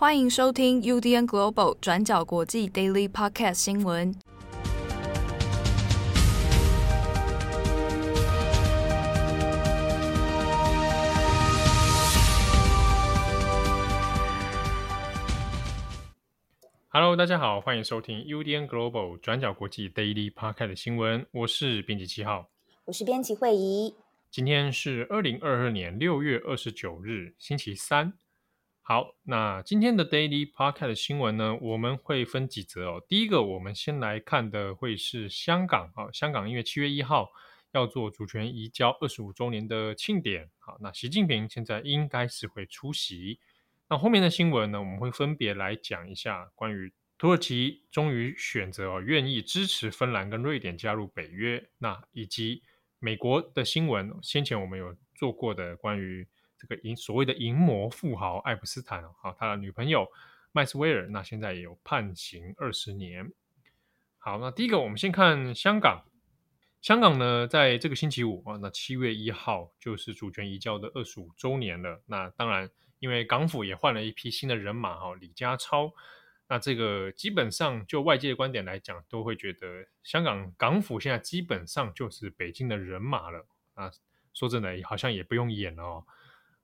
欢迎收听 UDN Global 转角国际 Daily Podcast 新闻。Hello，大家好，欢迎收听 UDN Global 转角国际 Daily Podcast 新闻。我是编辑七号，我是编辑慧仪。今天是二零二二年六月二十九日，星期三。好，那今天的 Daily Podcast 新闻呢，我们会分几则哦。第一个，我们先来看的会是香港啊，香港因为七月一号要做主权移交二十五周年的庆典，好，那习近平现在应该是会出席。那后面的新闻呢，我们会分别来讲一下关于土耳其终于选择哦，愿意支持芬兰跟瑞典加入北约，那以及美国的新闻，先前我们有做过的关于。这个银所谓的银魔富豪爱普斯坦啊，他的女朋友麦斯威尔，那现在也有判刑二十年。好，那第一个我们先看香港。香港呢，在这个星期五啊，那七月一号就是主权移交的二十五周年了。那当然，因为港府也换了一批新的人马哈，李家超。那这个基本上就外界的观点来讲，都会觉得香港港府现在基本上就是北京的人马了啊。说真的，好像也不用演了哦。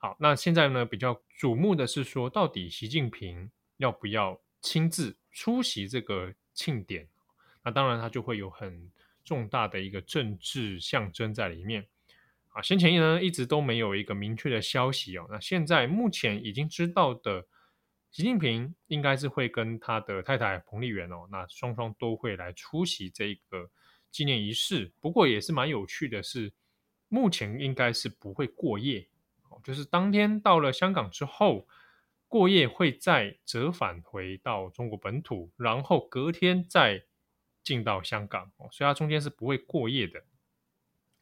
好，那现在呢，比较瞩目的是说，到底习近平要不要亲自出席这个庆典？那当然，他就会有很重大的一个政治象征在里面。啊，先前呢一直都没有一个明确的消息哦。那现在目前已经知道的，习近平应该是会跟他的太太彭丽媛哦，那双双都会来出席这个纪念仪式。不过也是蛮有趣的是，目前应该是不会过夜。就是当天到了香港之后，过夜会再折返回到中国本土，然后隔天再进到香港哦，所以它中间是不会过夜的。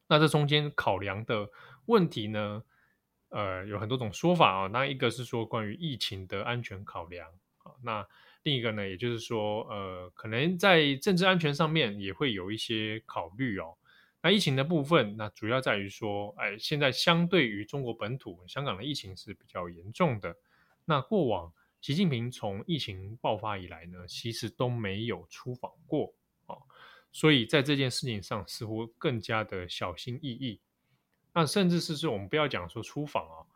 那这中间考量的问题呢，呃，有很多种说法啊。那一个是说关于疫情的安全考量啊，那另一个呢，也就是说，呃，可能在政治安全上面也会有一些考虑哦。那疫情的部分，那主要在于说，哎，现在相对于中国本土，香港的疫情是比较严重的。那过往习近平从疫情爆发以来呢，其实都没有出访过啊，所以在这件事情上似乎更加的小心翼翼。那甚至是说，我们不要讲说出访啊，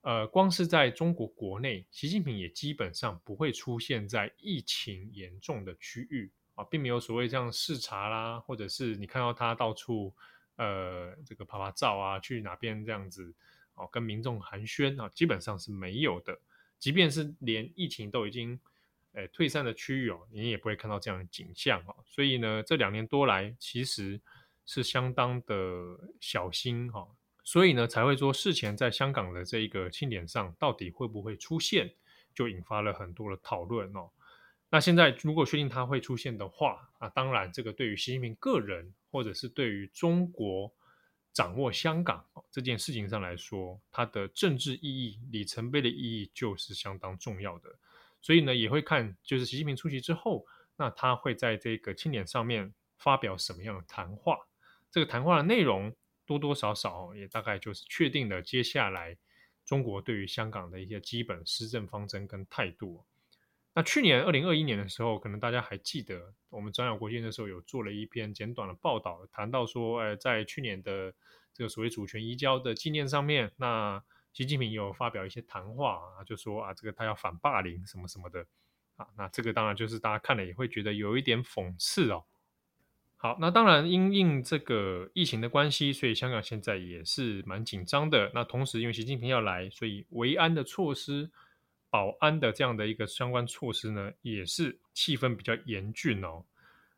呃，光是在中国国内，习近平也基本上不会出现在疫情严重的区域。啊，并没有所谓这样视察啦，或者是你看到他到处呃这个拍拍照啊，去哪边这样子哦，跟民众寒暄啊，基本上是没有的。即便是连疫情都已经呃退散的区域哦，你也不会看到这样的景象啊。所以呢，这两年多来其实是相当的小心哈，所以呢才会说事前在香港的这一个庆典上到底会不会出现，就引发了很多的讨论哦。那现在如果确定它会出现的话，啊，当然这个对于习近平个人，或者是对于中国掌握香港这件事情上来说，它的政治意义、里程碑的意义就是相当重要的。所以呢，也会看就是习近平出席之后，那他会在这个庆典上面发表什么样的谈话？这个谈话的内容多多少少也大概就是确定了接下来中国对于香港的一些基本施政方针跟态度。那去年二零二一年的时候，可能大家还记得，我们转角国际的时候有做了一篇简短的报道，谈到说，呃，在去年的这个所谓主权移交的纪念上面，那习近平有发表一些谈话啊，就说啊，这个他要反霸凌什么什么的啊，那这个当然就是大家看了也会觉得有一点讽刺哦。好，那当然因应这个疫情的关系，所以香港现在也是蛮紧张的。那同时因为习近平要来，所以维安的措施。保安的这样的一个相关措施呢，也是气氛比较严峻哦。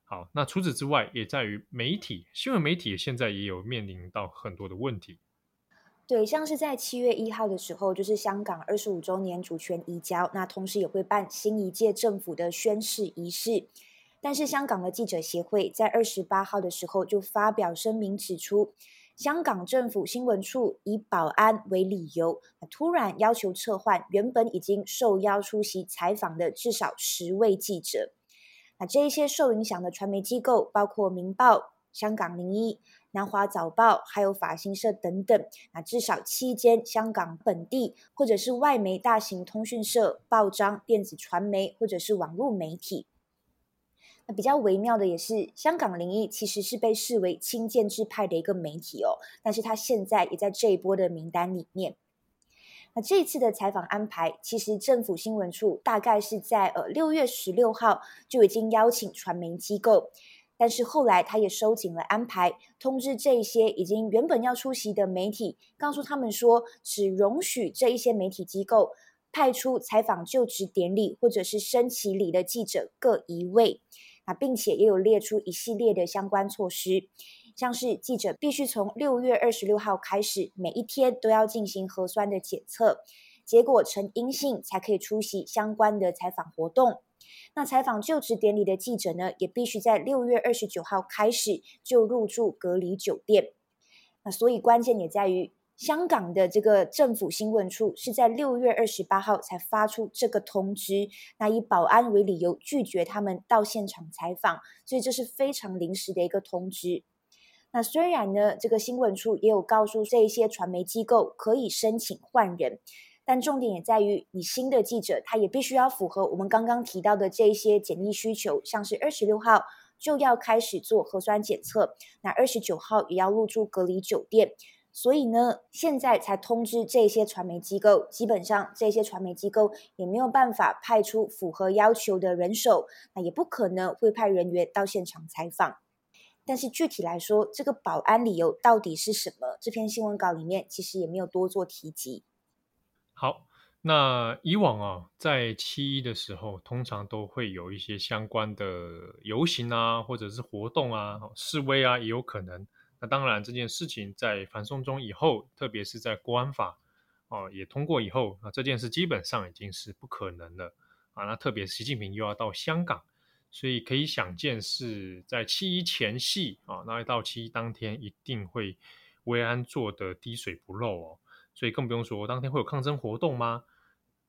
好，那除此之外，也在于媒体，新闻媒体现在也有面临到很多的问题。对，像是在七月一号的时候，就是香港二十五周年主权移交，那同时也会办新一届政府的宣誓仪式。但是香港的记者协会在二十八号的时候就发表声明指出，香港政府新闻处以保安为理由，突然要求撤换原本已经受邀出席采访的至少十位记者。那这一些受影响的传媒机构包括《明报》、香港零一、南华早报，还有法新社等等，那至少七间香港本地或者是外媒大型通讯社、报章、电子传媒或者是网络媒体。比较微妙的也是，香港零一其实是被视为亲建制派的一个媒体哦，但是他现在也在这一波的名单里面。那这次的采访安排，其实政府新闻处大概是在呃六月十六号就已经邀请传媒机构，但是后来他也收紧了安排，通知这些已经原本要出席的媒体，告诉他们说，只容许这一些媒体机构派出采访就职典礼或者是升旗礼的记者各一位，并且也有列出一系列的相关措施。像是记者必须从六月二十六号开始，每一天都要进行核酸的检测，结果呈阴性才可以出席相关的采访活动。那采访就职典礼的记者呢，也必须在六月二十九号开始就入住隔离酒店。那所以关键也在于，香港的这个政府新闻处是在六月二十八号才发出这个通知，那以保安为理由拒绝他们到现场采访，所以这是非常临时的一个通知。那虽然呢，这个新闻处也有告诉这一些传媒机构可以申请换人，但重点也在于你新的记者他也必须要符合我们刚刚提到的这一些检疫需求，像是二十六号就要开始做核酸检测，那二十九号也要入住隔离酒店，所以呢，现在才通知这些传媒机构，基本上这些传媒机构也没有办法派出符合要求的人手，那也不可能会派人员到现场采访。但是具体来说，这个保安理由到底是什么？这篇新闻稿里面其实也没有多做提及。好，那以往啊，在七一的时候，通常都会有一些相关的游行啊，或者是活动啊、示威啊，也有可能。那当然，这件事情在反送中以后，特别是在国安法哦也通过以后，那这件事基本上已经是不可能了啊。那特别习近平又要到香港。所以可以想见，是在七一前夕啊，那到七一当天一定会维安做的滴水不漏哦。所以更不用说当天会有抗争活动吗？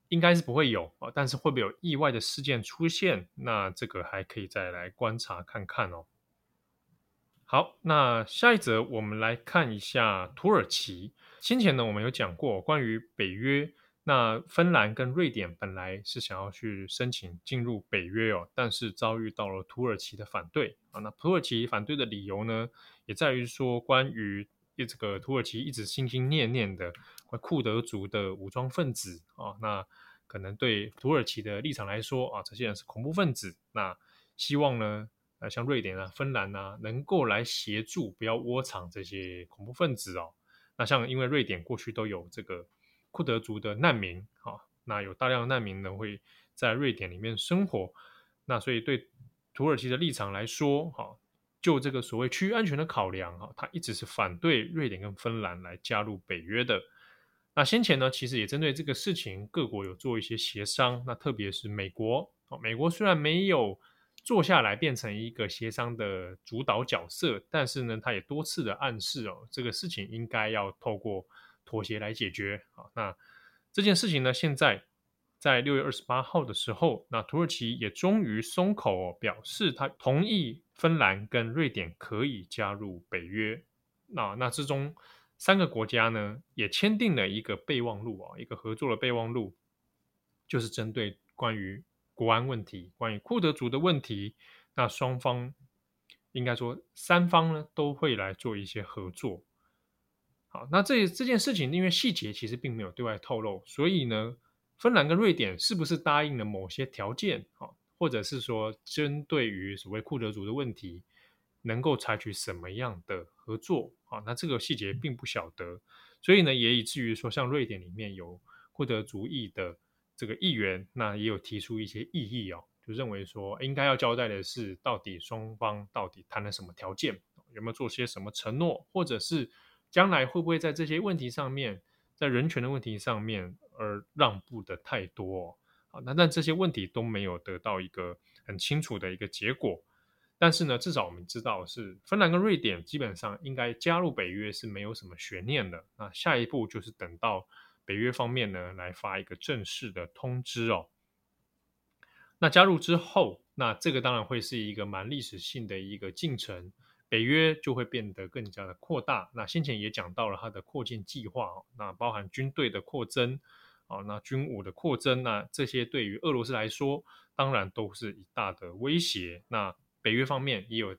应该是不会有啊，但是会不会有意外的事件出现？那这个还可以再来观察看看哦。好，那下一则我们来看一下土耳其。先前呢，我们有讲过关于北约。那芬兰跟瑞典本来是想要去申请进入北约哦，但是遭遇到了土耳其的反对啊。那土耳其反对的理由呢，也在于说，关于这个土耳其一直心心念念的库德族的武装分子啊，那可能对土耳其的立场来说啊，这些人是恐怖分子。那希望呢，呃，像瑞典啊、芬兰啊，能够来协助，不要窝藏这些恐怖分子哦。那像因为瑞典过去都有这个。库德族的难民，啊，那有大量的难民呢会在瑞典里面生活，那所以对土耳其的立场来说，哈，就这个所谓区域安全的考量，哈，他一直是反对瑞典跟芬兰来加入北约的。那先前呢，其实也针对这个事情，各国有做一些协商，那特别是美国，美国虽然没有坐下来变成一个协商的主导角色，但是呢，他也多次的暗示哦，这个事情应该要透过。妥协来解决啊，那这件事情呢，现在在六月二十八号的时候，那土耳其也终于松口哦，表示他同意芬兰跟瑞典可以加入北约。那那之中三个国家呢，也签订了一个备忘录啊，一个合作的备忘录，就是针对关于国安问题、关于库德族的问题，那双方应该说三方呢都会来做一些合作。好，那这这件事情，因为细节其实并没有对外透露，所以呢，芬兰跟瑞典是不是答应了某些条件？啊，或者是说，针对于所谓库德族的问题，能够采取什么样的合作？啊，那这个细节并不晓得，所以呢，也以至于说，像瑞典里面有库德族裔的这个议员，那也有提出一些异议哦，就认为说，应该要交代的是，到底双方到底谈了什么条件，有没有做些什么承诺，或者是。将来会不会在这些问题上面，在人权的问题上面而让步的太多？啊，那但这些问题都没有得到一个很清楚的一个结果。但是呢，至少我们知道是芬兰跟瑞典基本上应该加入北约是没有什么悬念的。那下一步就是等到北约方面呢来发一个正式的通知哦。那加入之后，那这个当然会是一个蛮历史性的一个进程。北约就会变得更加的扩大。那先前也讲到了它的扩建计划，那包含军队的扩增，啊，那军武的扩增，那这些对于俄罗斯来说，当然都是一大的威胁。那北约方面也有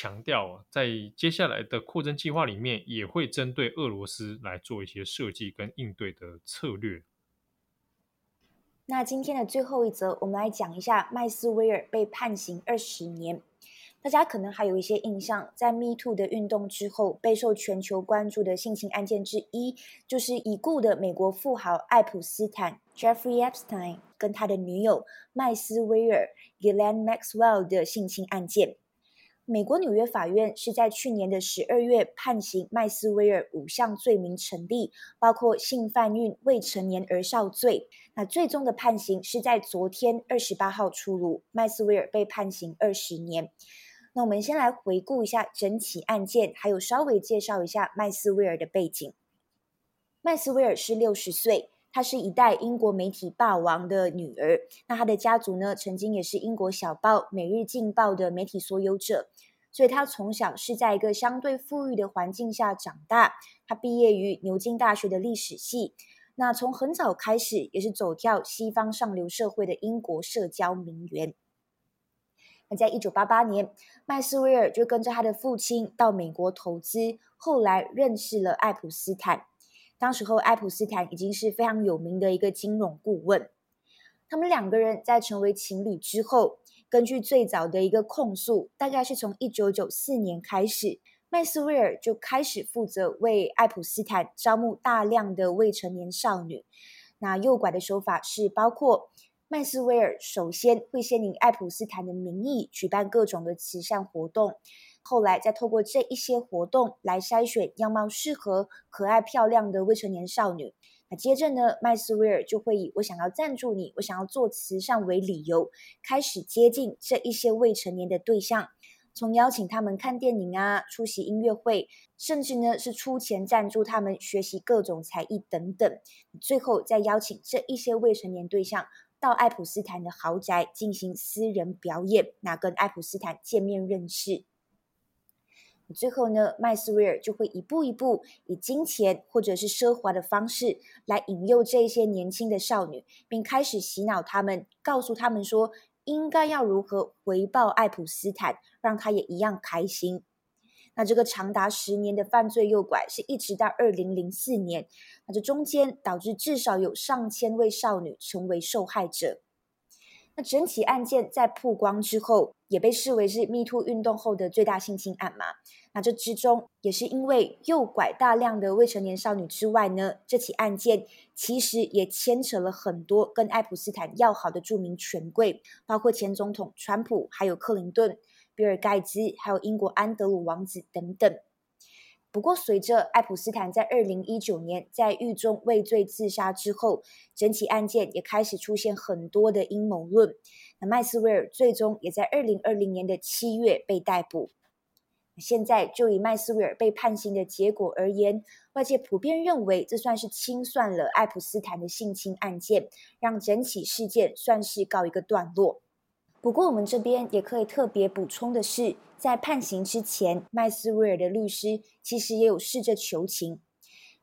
强调，在接下来的扩增计划里面，也会针对俄罗斯来做一些设计跟应对的策略。那今天的最后一则，我们来讲一下麦斯威尔被判刑二十年。大家可能还有一些印象，在 Me Too 的运动之后，备受全球关注的性侵案件之一，就是已故的美国富豪爱普斯坦 （Jeffrey Epstein） 跟他的女友麦斯威尔 （Ghislaine Maxwell） 的性侵案件。美国纽约法院是在去年的十二月判刑麦斯威尔五项罪名成立，包括性贩运未成年儿少罪。那最终的判刑是在昨天二十八号出炉，麦斯威尔被判刑二十年。那我们先来回顾一下整起案件，还有稍微介绍一下麦斯威尔的背景。麦斯威尔是六十岁，她是一代英国媒体霸王的女儿。那她的家族呢，曾经也是英国小报《每日镜报》的媒体所有者，所以她从小是在一个相对富裕的环境下长大。她毕业于牛津大学的历史系，那从很早开始也是走跳西方上流社会的英国社交名媛。那在一九八八年，麦斯威尔就跟着他的父亲到美国投资，后来认识了爱普斯坦。当时候，爱普斯坦已经是非常有名的一个金融顾问。他们两个人在成为情侣之后，根据最早的一个控诉，大概是从一九九四年开始，麦斯威尔就开始负责为爱普斯坦招募大量的未成年少女。那诱拐的手法是包括。麦斯威尔首先会先以爱普斯坦的名义举办各种的慈善活动，后来再透过这一些活动来筛选样貌适合、可爱漂亮的未成年少女。那接着呢，麦斯威尔就会以我想要赞助你、我想要做慈善为理由，开始接近这一些未成年的对象，从邀请他们看电影啊、出席音乐会，甚至呢是出钱赞助他们学习各种才艺等等，最后再邀请这一些未成年对象。到爱普斯坦的豪宅进行私人表演，那跟爱普斯坦见面认识。最后呢，麦斯威尔就会一步一步以金钱或者是奢华的方式来引诱这些年轻的少女，并开始洗脑他们，告诉他们说应该要如何回报爱普斯坦，让他也一样开心。那这个长达十年的犯罪诱拐，是一直到二零零四年，那这中间导致至少有上千位少女成为受害者。那整起案件在曝光之后，也被视为是 Me Too 运动后的最大性侵案嘛。那这之中也是因为诱拐大量的未成年少女之外呢，这起案件其实也牵扯了很多跟爱普斯坦要好的著名权贵，包括前总统川普，还有克林顿。比尔盖茨，还有英国安德鲁王子等等。不过，随着爱普斯坦在二零一九年在狱中畏罪自杀之后，整起案件也开始出现很多的阴谋论。那麦斯威尔最终也在二零二零年的七月被逮捕。现在就以麦斯威尔被判刑的结果而言，外界普遍认为这算是清算了爱普斯坦的性侵案件，让整起事件算是告一个段落。不过，我们这边也可以特别补充的是，在判刑之前，麦斯威尔的律师其实也有试着求情。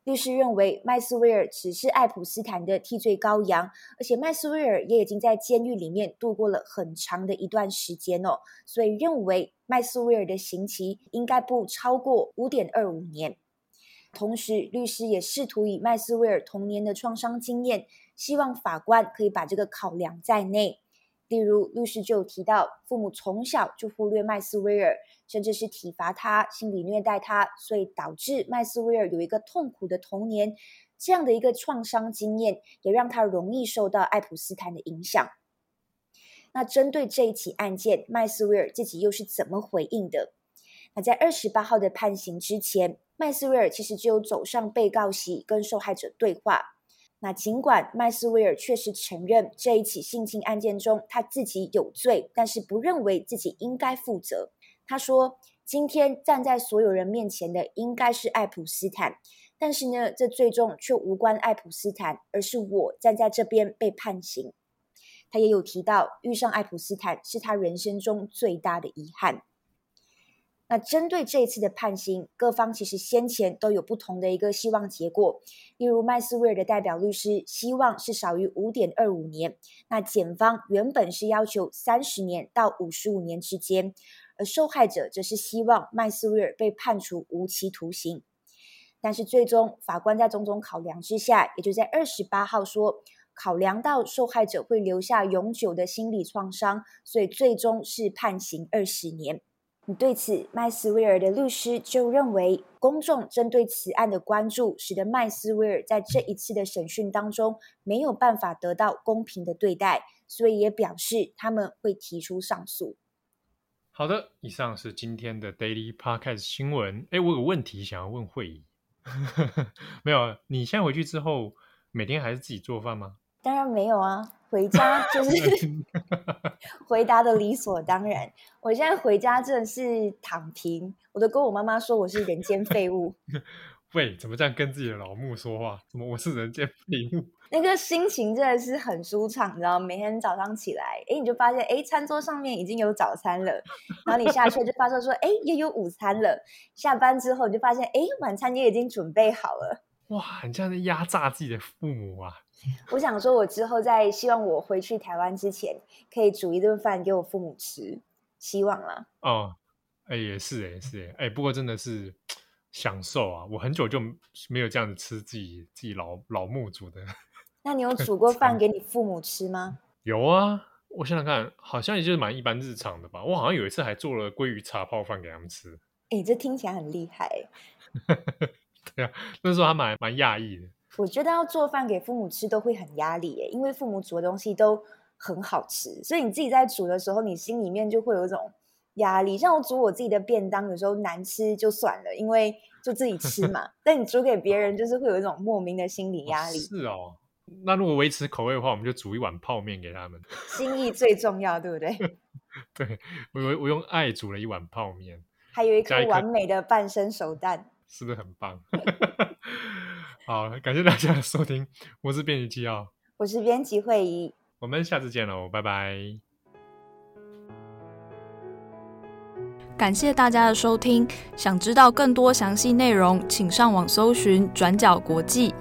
律师认为麦斯威尔只是爱普斯坦的替罪羔羊，而且麦斯威尔也已经在监狱里面度过了很长的一段时间哦，所以认为麦斯威尔的刑期应该不超过五点二五年。同时，律师也试图以麦斯威尔童年的创伤经验，希望法官可以把这个考量在内。例如，律师就有提到，父母从小就忽略麦斯威尔，甚至是体罚他、心理虐待他，所以导致麦斯威尔有一个痛苦的童年。这样的一个创伤经验，也让他容易受到爱普斯坦的影响。那针对这一起案件，麦斯威尔自己又是怎么回应的？那在二十八号的判刑之前，麦斯威尔其实就有走上被告席跟受害者对话。那尽管麦斯威尔确实承认这一起性侵案件中他自己有罪，但是不认为自己应该负责。他说：“今天站在所有人面前的应该是爱普斯坦，但是呢，这最终却无关爱普斯坦，而是我站在这边被判刑。”他也有提到，遇上爱普斯坦是他人生中最大的遗憾。那针对这一次的判刑，各方其实先前都有不同的一个希望结果。例如麦斯威尔的代表律师希望是少于五点二五年，那检方原本是要求三十年到五十五年之间，而受害者则是希望麦斯威尔被判处无期徒刑。但是最终法官在种种考量之下，也就在二十八号说，考量到受害者会留下永久的心理创伤，所以最终是判刑二十年。对此，麦斯威尔的律师就认为，公众针对此案的关注，使得麦斯威尔在这一次的审讯当中没有办法得到公平的对待，所以也表示他们会提出上诉。好的，以上是今天的 Daily Podcast 新闻。哎，我有个问题想要问慧仪，没有？你现在回去之后，每天还是自己做饭吗？当然没有啊。回家就 是 回答的理所当然。我现在回家真的是躺平，我都跟我妈妈说我是人间废物。喂，怎么这样跟自己的老母说话？怎么我是人间废物？那个心情真的是很舒畅，你知道，每天早上起来，哎，你就发现，哎，餐桌上面已经有早餐了，然后你下去就发现说，哎，也有午餐了。下班之后你就发现，哎，晚餐也已经准备好了。哇，你这样在压榨自己的父母啊！我想说，我之后在希望我回去台湾之前，可以煮一顿饭给我父母吃，希望啦。哦，哎，也是，哎是，哎，不过真的是享受啊！我很久就没有这样子吃自己自己老老母煮的。那你有 煮过饭给你父母吃吗？有啊，我想想看，好像也就是蛮一般日常的吧。我好像有一次还做了鲑鱼茶泡饭给他们吃。哎，这听起来很厉害。对啊，那时候还蛮蛮讶异的。我觉得要做饭给父母吃都会很压力耶，因为父母煮的东西都很好吃，所以你自己在煮的时候，你心里面就会有一种压力。像我煮我自己的便当，有时候难吃就算了，因为就自己吃嘛。但你煮给别人，就是会有一种莫名的心理压力。哦是哦，那如果维持口味的话，我们就煮一碗泡面给他们。心意最重要，对不对？对，我我用爱煮了一碗泡面，还有一颗完美的半生熟蛋，是不是很棒？好，感谢大家的收听，我是编辑纪要，我是编辑惠仪，我们下次见喽，拜拜。感谢大家的收听，想知道更多详细内容，请上网搜寻转角国际。